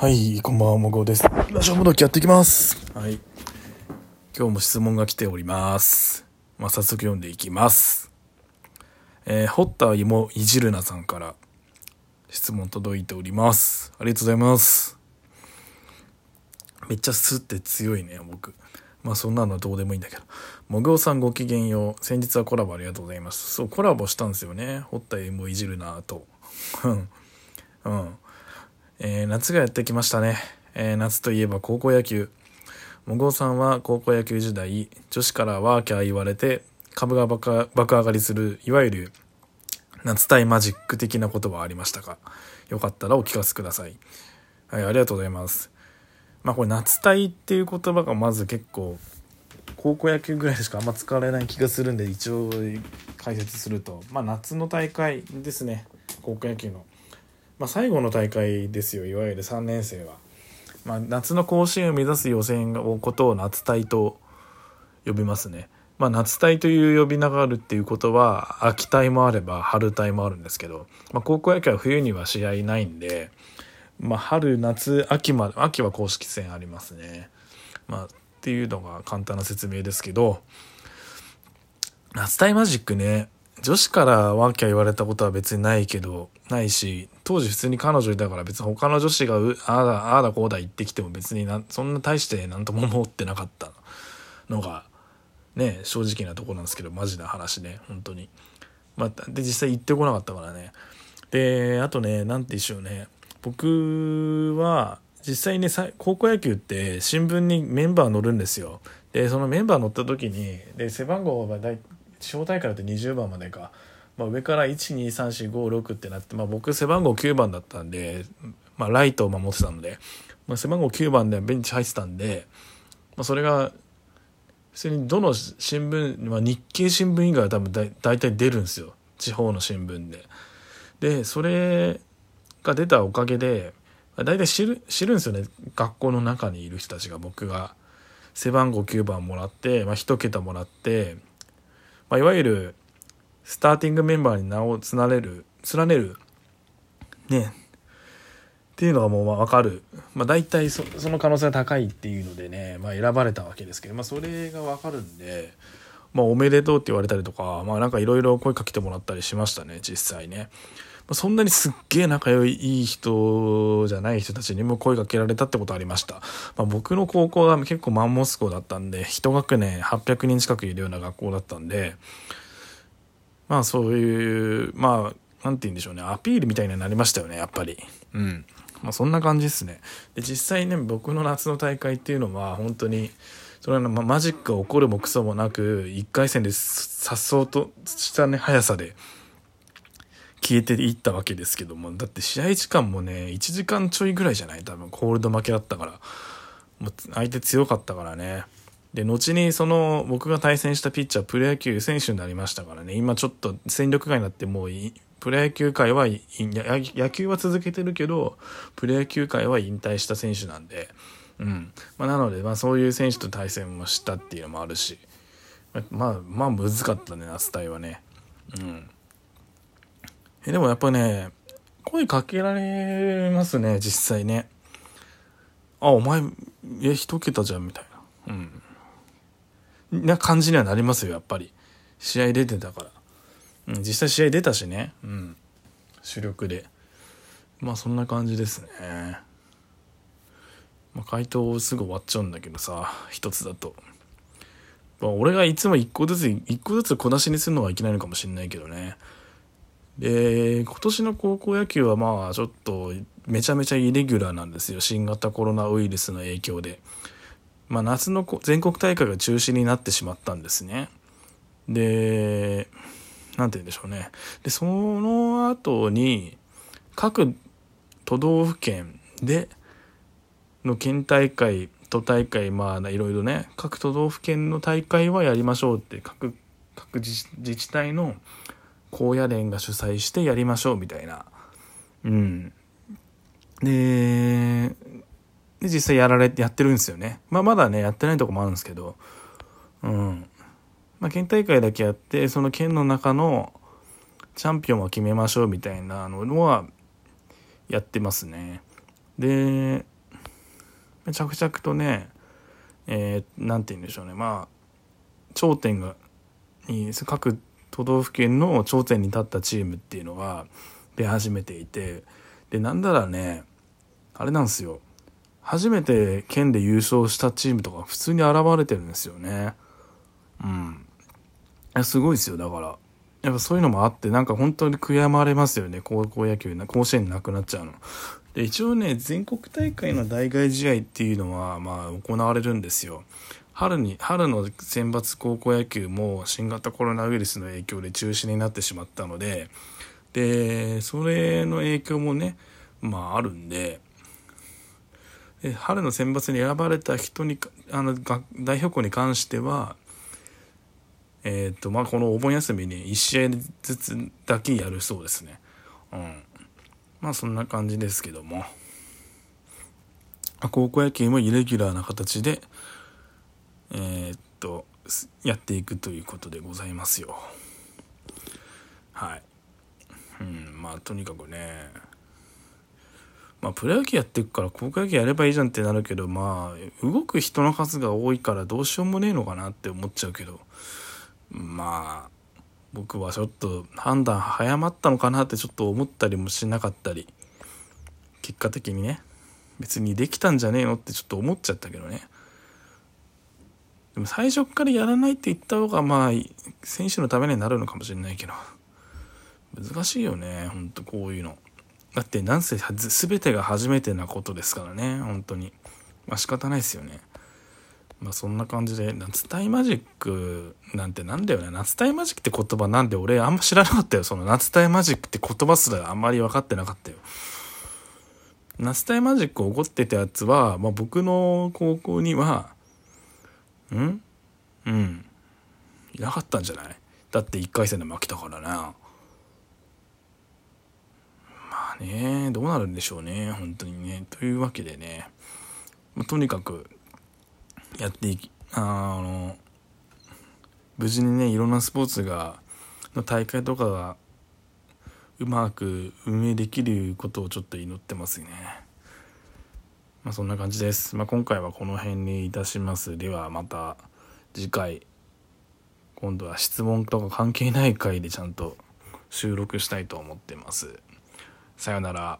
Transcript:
はい、こんばんは、もごです。ラジオもどきやっていきます。はい。今日も質問が来ております。まあ、早速読んでいきます。えー、ホッターもいじるなさんから質問届いております。ありがとうございます。めっちゃスって強いね、僕。まあそんなのどうでもいいんだけど。もぐおさんごきげんよう。先日はコラボありがとうございます。そう、コラボしたんですよね。ホッターもいじるなと。うん。うん。えー、夏がやってきましたね。えー、夏といえば高校野球。もごうさんは高校野球時代、女子からワーキャー言われて、株が爆上がりする、いわゆる夏タイマジック的なことはありましたか？よかったらお聞かせください。はい、ありがとうございます。まあこれ夏タイっていう言葉がまず結構、高校野球ぐらいしかあんま使われない気がするんで、一応解説すると、まあ夏の大会ですね。高校野球の。まあ、最後の大会ですよいわゆる3年生は、まあ、夏の甲子園を目指す予選のことを夏隊と呼びますね。まあ、夏隊という呼び名があるっていうことは秋隊もあれば春隊もあるんですけど、まあ、高校野球は冬には試合ないんで、まあ、春夏秋まで秋は公式戦ありますね。まあ、っていうのが簡単な説明ですけど夏隊マジックね女子からワーキャー言われたことは別にないけどないし当時普通に彼女いたから別に他の女子がうああだああだこうだ言ってきても別になそんな大して何とも思ってなかった。のがね正直なとこなんですけどマジな話ね本当に。まあで実際行ってこなかったからね。であとね何て言うんでしょうね。僕は実際ね高校野球って新聞にメンバー載るんですよ。でそのメンバー載った時にで背番号が大地方大会だって20番までか、まあ、上から123456ってなって、まあ、僕背番号9番だったんで、まあ、ライトを守ってたので、まあ、背番号9番でベンチ入ってたんで、まあ、それが普通にどの新聞、まあ、日経新聞以外は多分だ大体出るんですよ。地方の新聞で。でそれが出たおかげで大体知る知るんですよね。学校の中にいる人たちが僕が。背番号9番もらって、まあ、1桁もらってまあ、いわゆるスターティングメンバーに名を連ねる連ねるねっていうのがもう分かる、まあ、大体そその可能性が高いっていうのでね、まあ、選ばれたわけですけど、まあ、それが分かるんで、まあ、おめでとうって言われたりとか、まあ、なんかいろいろ声かけてもらったりしましたね実際ね。そんなにすっげえ仲良いいい人じゃない人たちにも声かけられたってことありました。まあ、僕の高校が結構マンモス校だったんで、一学年800人近くいるような学校だったんで、まあそういう、まあ、なんて言うんでしょうね、アピールみたいになりましたよね、やっぱり。うん。まあそんな感じですね。で、実際ね、僕の夏の大会っていうのは、本当に、それはマジックが起こるもクソもなく、1回戦でさっそうとしたね、速さで、消えていったわけですけども、だって試合時間もね、1時間ちょいぐらいじゃない？多分、コールド負けだったから。もう相手強かったからね。で、後にその、僕が対戦したピッチャー、プロ野球選手になりましたからね、今ちょっと戦力外になってもうプロ野球界は野球は続けてるけど、プロ野球界は引退した選手なんで、うん。まあ、なので、まあそういう選手と対戦もしたっていうのもあるし、まあ、まあ難かったね、ナスタイはね。うん。えでもやっぱね、声かけられますね、実際ね。あ、お前、え、一桁じゃん、みたいな。うん。な感じにはなりますよ、やっぱり。試合出てたから。うん、実際試合出たしね。うん。主力で。まあ、そんな感じですね。まあ、回答すぐ終わっちゃうんだけどさ、一つだと。まあ、俺がいつも一個ずつ、一個ずつ小出しにするのはいけないのかもしんないけどね。で、今年の高校野球はまあちょっとめちゃめちゃイレギュラーなんですよ。新型コロナウイルスの影響で。まあ夏の全国大会が中止になってしまったんですね。で、なんて言うんでしょうね。で、その後に各都道府県での県大会、都大会、まあいろいろね、各都道府県の大会はやりましょうって各、各自治体の高野連が主催してやりましょうみたいな。うん。で、で実際やられてやってるんですよね。まあまだね、やってないとこもあるんですけど、うん。まあ県大会だけやって、その県の中のチャンピオンを決めましょうみたいなのはやってますね。で、着々とねえー、て言うんでしょうねまあ頂点がに各都道府県の頂点に立ったチームっていうのが出始めていてでなんだらねあれなんですよ。初めて県で優勝したチームとか普通に現れてるんですよね。うん。すごいですよだから。やっぱそういうのもあってなんか本当に悔やまれますよね高校野球甲子園なくなっちゃうの。で一応ね全国大会の代替試合っていうのはまあ行われるんですよ。春に春の選抜高校野球も新型コロナウイルスの影響で中止になってしまったのででそれの影響もねまああるんでで春の選抜に選ばれた人にあの代表校に関してはえっ、ー、とまあこのお盆休みに1試合ずつだけやるそうですね。うん。まあそんな感じですけども。高校野球もイレギュラーな形でえー、っとやっていくということでございますよ。はい。うんまあとにかくね。まあプロ野球やっていくから高校野球やればいいじゃんってなるけどまあ動く人の数が多いからどうしようもねえのかなって思っちゃうけど。まあ僕はちょっと判断早まったのかなってちょっと思ったりもしなかったり。結果的にね別にできたんじゃねえのってちょっと思っちゃったけどね。でも最初からやらないって言った方がまあ選手のためになるのかもしれないけど難しいよねほんとこういうのだってなんせ全てが初めてなことですからね本当にまあ仕方ないですよねまあそんな感じで、夏タイマジックなんてなんだよね。夏タイマジックって言葉なんで俺あんま知らなかったよ。その夏タイマジックって言葉すらあんまり分かってなかったよ。夏タイマジック起こってたやつは、まあ僕の高校には、ん？うん。いなかったんじゃない？だって1回戦で負けたからな。まあね、どうなるんでしょうね。本当にね。というわけでね。まあ、とにかくやっていきあの無事にねいろんなスポーツがの大会とかがうまく運営できることをちょっと祈ってますね。まあそんな感じです。まあ今回はこの辺にいたします。ではまた次回今度は質問とか関係ない回でちゃんと収録したいと思ってます。さよなら。